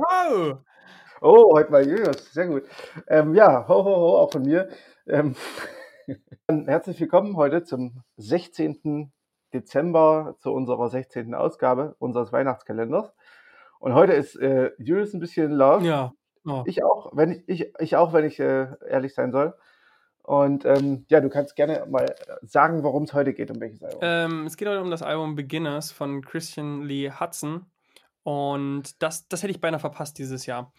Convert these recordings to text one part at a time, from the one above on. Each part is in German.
ho! Oh, heute mal Julius, sehr gut. Ähm, ja, ho, ho, ho, auch von mir. Ähm, herzlich willkommen heute zum 16. Dezember, zu unserer 16. Ausgabe unseres Weihnachtskalenders. Und heute ist äh, Julius ein bisschen love. Ja. Oh. Ich auch, wenn ich, ich, ich auch, wenn ich äh, ehrlich sein soll. Und ähm, ja, du kannst gerne mal sagen, worum es heute geht, um welches Album. Ähm, es geht heute um das Album Beginners von Christian Lee Hudson. Und das, das hätte ich beinahe verpasst dieses Jahr.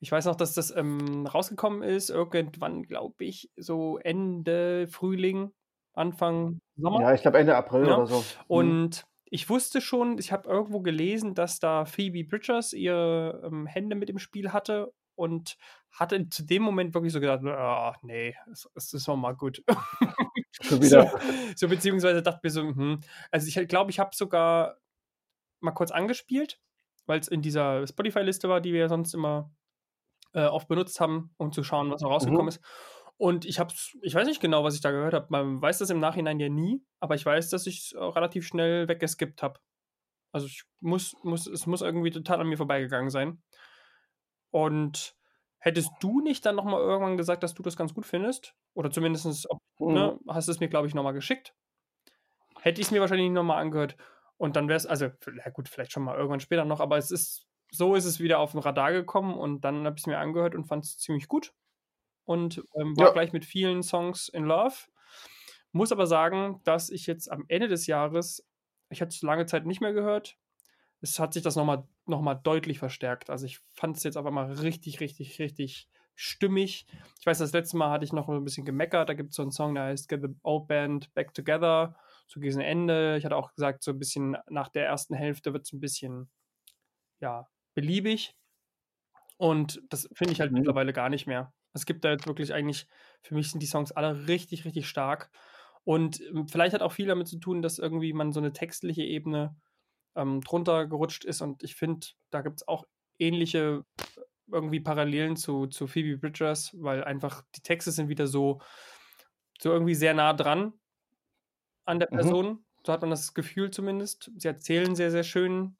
Ich weiß noch, dass das ähm, rausgekommen ist, irgendwann, glaube ich, so Ende Frühling, Anfang Sommer. Ja, ich glaube Ende April Ja. oder so. Hm. Und ich wusste schon, ich habe irgendwo gelesen, dass da Phoebe Bridgers ihre ähm, Hände mit im Spiel hatte und hatte zu dem Moment wirklich so gedacht, ah, nee, es, es ist noch mal gut. Schon so, wieder. so beziehungsweise dachte mir so, hm. also ich glaube, ich habe sogar mal kurz angespielt, weil es in dieser Spotify-Liste war, die wir ja sonst immer äh, oft benutzt haben, um zu schauen, was noch rausgekommen Mhm. ist. Und ich hab's, ich weiß nicht genau, was ich da gehört habe. Man weiß das im Nachhinein ja nie, aber ich weiß, dass ich es relativ schnell weggeskippt habe. Also ich muss, muss, es muss irgendwie total an mir vorbeigegangen sein. Und hättest du nicht dann nochmal irgendwann gesagt, dass du das ganz gut findest? Oder zumindest, ob, Mhm. ne, hast du es mir, glaube ich, nochmal geschickt? Hätte ich es mir wahrscheinlich nochmal angehört. Und dann wäre es, also, ja gut, vielleicht schon mal irgendwann später noch, aber es ist, so ist es wieder auf den Radar gekommen und dann habe ich es mir angehört und fand es ziemlich gut. Und ähm, war Ja. gleich mit vielen Songs in Love. Muss aber sagen, dass ich jetzt am Ende des Jahres, ich hatte es lange Zeit nicht mehr gehört, es hat sich das nochmal noch mal deutlich verstärkt. Also ich fand es jetzt auf einmal richtig, richtig, richtig stimmig. Ich weiß, das letzte Mal hatte ich noch ein bisschen gemeckert. Da gibt es so einen Song, der heißt Get the Old Band Back Together. So gegen Ende. Ich hatte auch gesagt, so ein bisschen nach der ersten Hälfte wird es ein bisschen, ja, beliebig. Und das finde ich halt Mhm. mittlerweile gar nicht mehr. Es gibt da jetzt wirklich eigentlich, für mich sind die Songs alle richtig, richtig stark. Und ähm, vielleicht hat auch viel damit zu tun, dass irgendwie man so eine textliche Ebene ähm, drunter gerutscht ist. Und ich finde, da gibt es auch ähnliche äh, irgendwie Parallelen zu, zu Phoebe Bridgers, weil einfach die Texte sind wieder so, so irgendwie sehr nah dran an der Mhm. Person. So hat man das Gefühl zumindest. Sie erzählen sehr, sehr schön,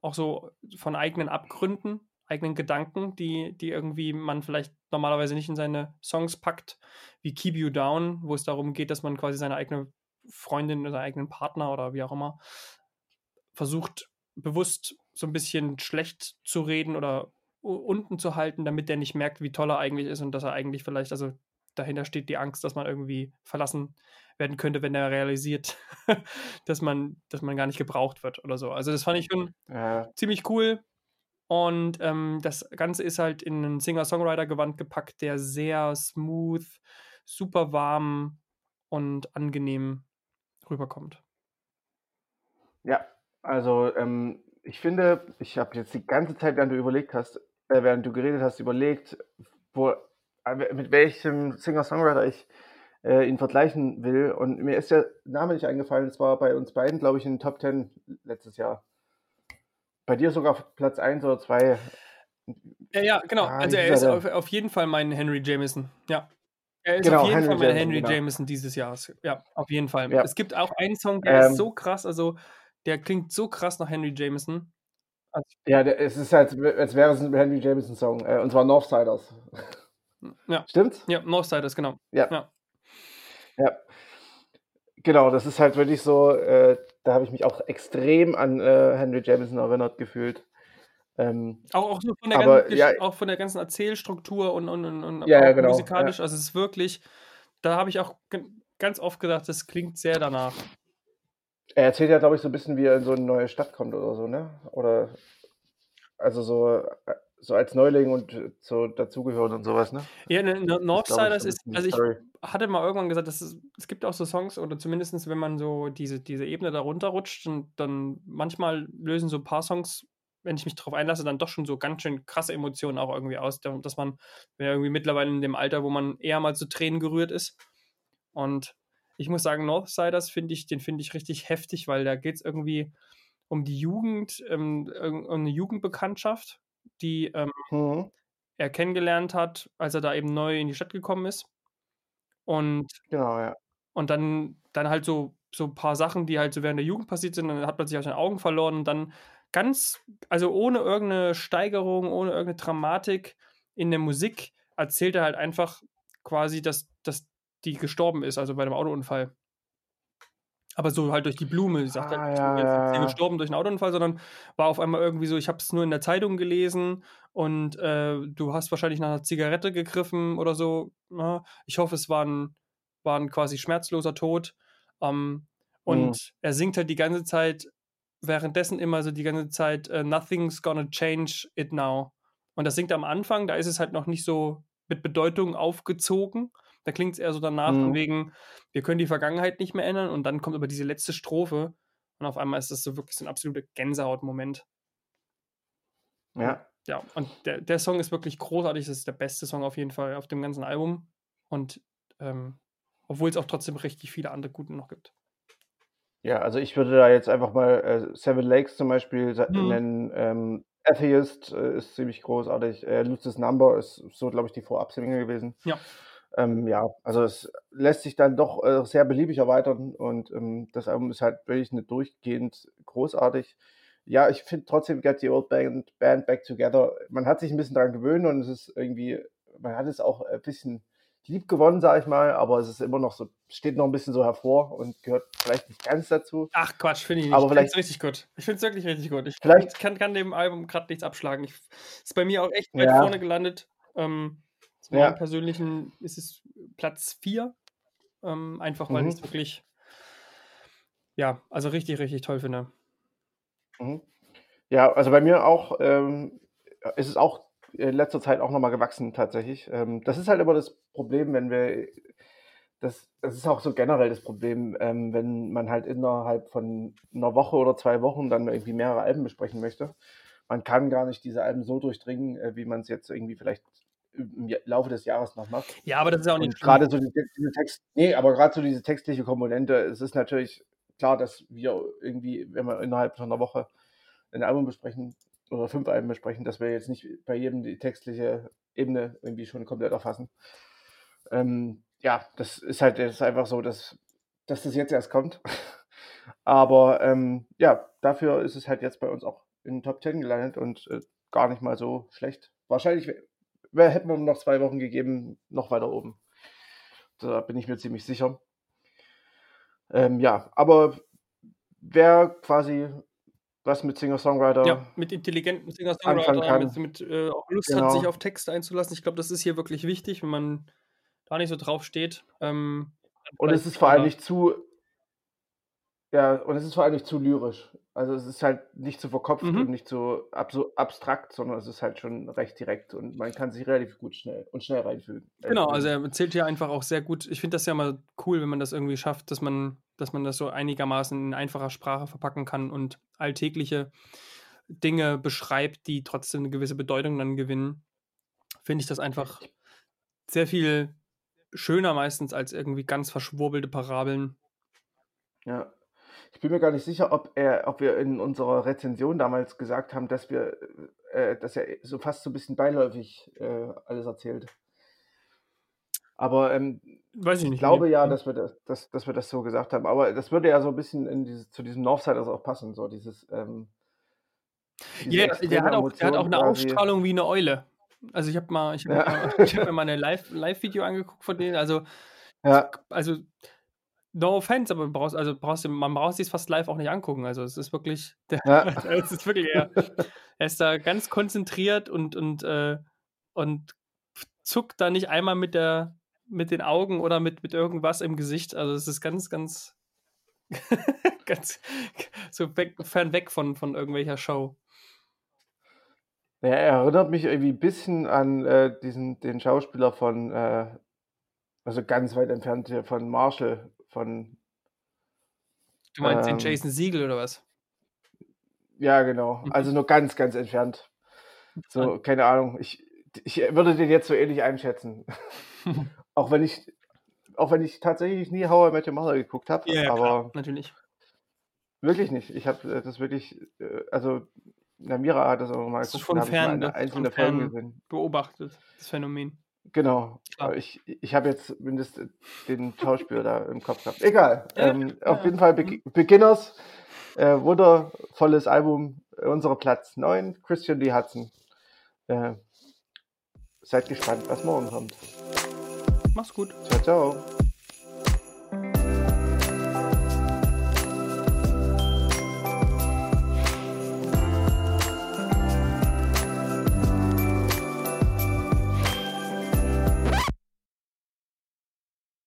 auch so von eigenen Abgründen, eigenen Gedanken, die, die irgendwie man vielleicht normalerweise nicht in seine Songs packt, wie Keep You Down, wo es darum geht, dass man quasi seine eigene Freundin oder seinen eigenen Partner oder wie auch immer versucht, bewusst so ein bisschen schlecht zu reden oder unten zu halten, damit der nicht merkt, wie toll er eigentlich ist und dass er eigentlich vielleicht, also dahinter steht die Angst, dass man irgendwie verlassen werden könnte, wenn er realisiert, dass man, dass man gar nicht gebraucht wird oder so. Also das fand ich schon Ja. ziemlich cool. Und ähm, das Ganze ist halt in einen Singer-Songwriter-Gewand gepackt, der sehr smooth, super warm und angenehm rüberkommt. Ja, also ähm, ich finde, ich habe jetzt die ganze Zeit, während du überlegt hast, äh, während du geredet hast, überlegt, wo, äh, mit welchem Singer-Songwriter ich äh, ihn vergleichen will. Und mir ist der Name nicht eingefallen. Es war bei uns beiden, glaube ich, in den Top 10 letztes Jahr. Bei dir sogar Platz 1 oder 2. Ja, ja, genau. Ah, also er ist auf, auf jeden Fall mein Henry Jameson. Ja. Er ist Genau, auf jeden Henry Fall mein Jameson, Henry genau. Jameson dieses Jahres. Ja, auf jeden Fall. Ja. Es gibt auch einen Song, der Ähm. ist so krass, also der klingt so krass nach Henry Jameson. Also, Ja, der, es ist halt, als wäre es ein Henry Jameson-Song. Äh, und zwar Northsiders. ja, Stimmt's? ja, Northsiders, genau. Ja. Ja. Ja. Genau, das ist halt wirklich so, äh, da habe ich mich auch extrem an äh, Henry Jameson erinnert gefühlt. Ähm, Auch, auch, so von der Aber, ganzen, ja. Auch von der ganzen Erzählstruktur und, und, und, und Ja, ja, genau, musikalisch. Also es ist wirklich, da habe ich auch ganz oft gedacht, das klingt sehr danach. er erzählt ja, glaube ich, so ein bisschen, wie er in so eine neue Stadt kommt oder so, ne? Oder also so, äh, so als Neuling und äh, so dazugehören und sowas, ne? Ja, ne, Northsiders ist, also ich Story. hatte mal irgendwann gesagt, dass es, es gibt auch so Songs, oder zumindest wenn man so diese, diese Ebene da runterrutscht, und dann manchmal lösen so ein paar Songs, wenn ich mich darauf einlasse, dann doch schon so ganz schön krasse Emotionen auch irgendwie aus, da- dass man ja irgendwie mittlerweile in dem Alter, wo man eher mal zu Tränen gerührt ist. Und ich muss sagen, Northsiders finde ich, den finde ich richtig heftig, weil da geht es irgendwie um die Jugend, ähm, um eine Jugendbekanntschaft, die ähm, Mhm. er kennengelernt hat, als er da eben neu in die Stadt gekommen ist. Und, Genau, ja. und dann, dann halt so, so ein paar Sachen, die halt so während der Jugend passiert sind, dann hat man sich aus den Augen verloren und dann ganz, also ohne irgendeine Steigerung, ohne irgendeine Dramatik in der Musik, erzählt er halt einfach quasi, dass, dass die gestorben ist, also bei dem Autounfall. Aber so halt durch die Blume. Sie sagt Ah, halt, ja, ja, ja. gestorben durch einen Autounfall, sondern war auf einmal irgendwie so, ich habe es nur in der Zeitung gelesen und äh, du hast wahrscheinlich nach einer Zigarette gegriffen oder so. Ja, ich hoffe, es war ein, war ein quasi schmerzloser Tod. Ähm, und Mhm. er singt halt die ganze Zeit, währenddessen immer so die ganze Zeit, äh, Nothing's gonna change it now. Und das singt am Anfang, da ist es halt noch nicht so mit Bedeutung aufgezogen. Da klingt es eher so danach, von Mhm. wegen, wir können die Vergangenheit nicht mehr ändern. Und dann kommt aber diese letzte Strophe. Und auf einmal ist das so wirklich so ein absoluter Gänsehautmoment. Ja. Ja, und der, der Song ist wirklich großartig. Das ist der beste Song auf jeden Fall auf dem ganzen Album. Und ähm, obwohl es auch trotzdem richtig viele andere guten noch gibt. Ja, also ich würde da jetzt einfach mal äh, Seven Lakes zum Beispiel Mhm. nennen. Ähm, Atheist äh, ist ziemlich großartig. Äh, Lucis Number ist so, glaube ich, die Vorab-Single gewesen. Ja. Ähm, ja, also es lässt sich dann doch äh, sehr beliebig erweitern und ähm, das Album ist halt wirklich eine durchgehend großartig. Ja, ich finde trotzdem Get the Old Band, Band Back Together. Man hat sich ein bisschen daran gewöhnt und es ist irgendwie, man hat es auch ein bisschen lieb gewonnen, sage ich mal, aber es ist immer noch so, steht noch ein bisschen so hervor und gehört vielleicht nicht ganz dazu. Ach Quatsch, finde ich nicht. Aber ich finde es vielleicht- richtig gut. Ich finde es wirklich richtig gut. Ich Vielleicht- kann, kann dem Album gerade nichts abschlagen. Ich, ist bei mir auch echt weit Ja. vorne gelandet. Ähm, zu Ja. meinem persönlichen ist es Platz 4. Ähm, einfach weil Mhm. ich es wirklich, ja, also richtig, richtig toll finde. Mhm. Ja, also bei mir auch ähm, ist es auch in letzter Zeit auch nochmal gewachsen tatsächlich. Ähm, das ist halt immer das Problem, wenn wir, das, das ist auch so generell das Problem, ähm, wenn man halt innerhalb von einer Woche oder zwei Wochen dann irgendwie mehrere Alben besprechen möchte. Man kann gar nicht diese Alben so durchdringen, äh, wie man es jetzt irgendwie vielleicht im Laufe des Jahres noch macht. Ja, aber das ist ja auch nicht gerade so die, diese Text, nee, aber gerade so diese textliche Komponente, es ist natürlich klar, dass wir irgendwie, wenn wir innerhalb von einer Woche ein Album besprechen oder fünf Alben besprechen, dass wir jetzt nicht bei jedem die textliche Ebene irgendwie schon komplett erfassen. Ähm, ja, das ist halt jetzt einfach so, dass, dass das jetzt erst kommt. Aber ähm, ja, dafür ist es halt jetzt bei uns auch in den Top 10 gelandet und äh, gar nicht mal so schlecht. Wahrscheinlich hätten wir noch zwei Wochen gegeben, noch weiter oben. Da bin ich mir ziemlich sicher. Ähm, ja, aber wer quasi was mit Singer-Songwriter Ja, mit intelligenten Singer-Songwriter, mit, mit äh, auch Lust Genau. hat, sich auf Texte einzulassen. Ich glaube, das ist hier wirklich wichtig, wenn man da nicht so drauf steht. Ähm, Und es ist vor allem nicht zu. Ja, und es ist vor allem nicht zu lyrisch. Also es ist halt nicht zu verkopft Mhm. und nicht so abstrakt, sondern es ist halt schon recht direkt und man kann sich relativ gut schnell und schnell reinfühlen. äh, Genau, fühlen. also er erzählt hier einfach auch sehr gut. Ich finde das ja mal cool, wenn man das irgendwie schafft, dass man, dass man das so einigermaßen in einfacher Sprache verpacken kann und alltägliche Dinge beschreibt, die trotzdem eine gewisse Bedeutung dann gewinnen. Finde ich das einfach sehr viel schöner meistens als irgendwie ganz verschwurbelte Parabeln. Ja. Ich bin mir gar nicht sicher, ob er, ob wir in unserer Rezension damals gesagt haben, dass wir, äh, dass er so fast so ein bisschen beiläufig äh, alles erzählt. Aber ähm, Weiß ich ich nicht. glaube nee. ja, dass wir das, dass, dass wir das so gesagt haben. Aber das würde ja so ein bisschen dieses, zu diesem Northsiders auch passen, so dieses. Ähm, Ja, der hat auch, der hat auch eine quasi. Ausstrahlung wie eine Eule. Also ich habe mal, ich hab Ja. hab mir mal Live- Live-Video angeguckt von denen. Also, Ja, also no offense, aber brauchst, also brauchst du, man braucht sich fast live auch nicht angucken. Also es ist wirklich, der, ja. es ist wirklich er, er ist da ganz konzentriert und und äh, und zuckt da nicht einmal mit der mit den Augen oder mit mit irgendwas im Gesicht. Also es ist ganz ganz ganz so weg, fernweg von von irgendwelcher Show. Ja, er erinnert mich irgendwie ein bisschen an äh, diesen, den Schauspieler von, äh, also ganz weit entfernt hier von Marshall, von, Du meinst den Ähm. Jason Siegel oder was? ja genau, Mhm. also nur ganz, ganz entfernt. So, keine Ahnung, ich, ich würde den jetzt so ähnlich einschätzen. auch wenn ich, auch wenn ich tatsächlich nie How I Met Your Mother geguckt habe, Ja, ja, aber klar, natürlich. wirklich nicht. Ich habe äh, das wirklich, äh, also Namira hat das auch mal Das ist geguckt, von fern, eine ne? Einzelne Folge gesehen. Beobachtet, das Phänomen. Genau. Klar. Ich, ich habe jetzt zumindest den Schauspieler da im Kopf gehabt. Egal. Ähm, ja, auf jeden Fall Be Beginners. Äh, wundervolles Album. unsere Platz 9, Christian Lee Hudson. Äh, seid gespannt, was morgen kommt. Mach's gut. Ciao, ciao.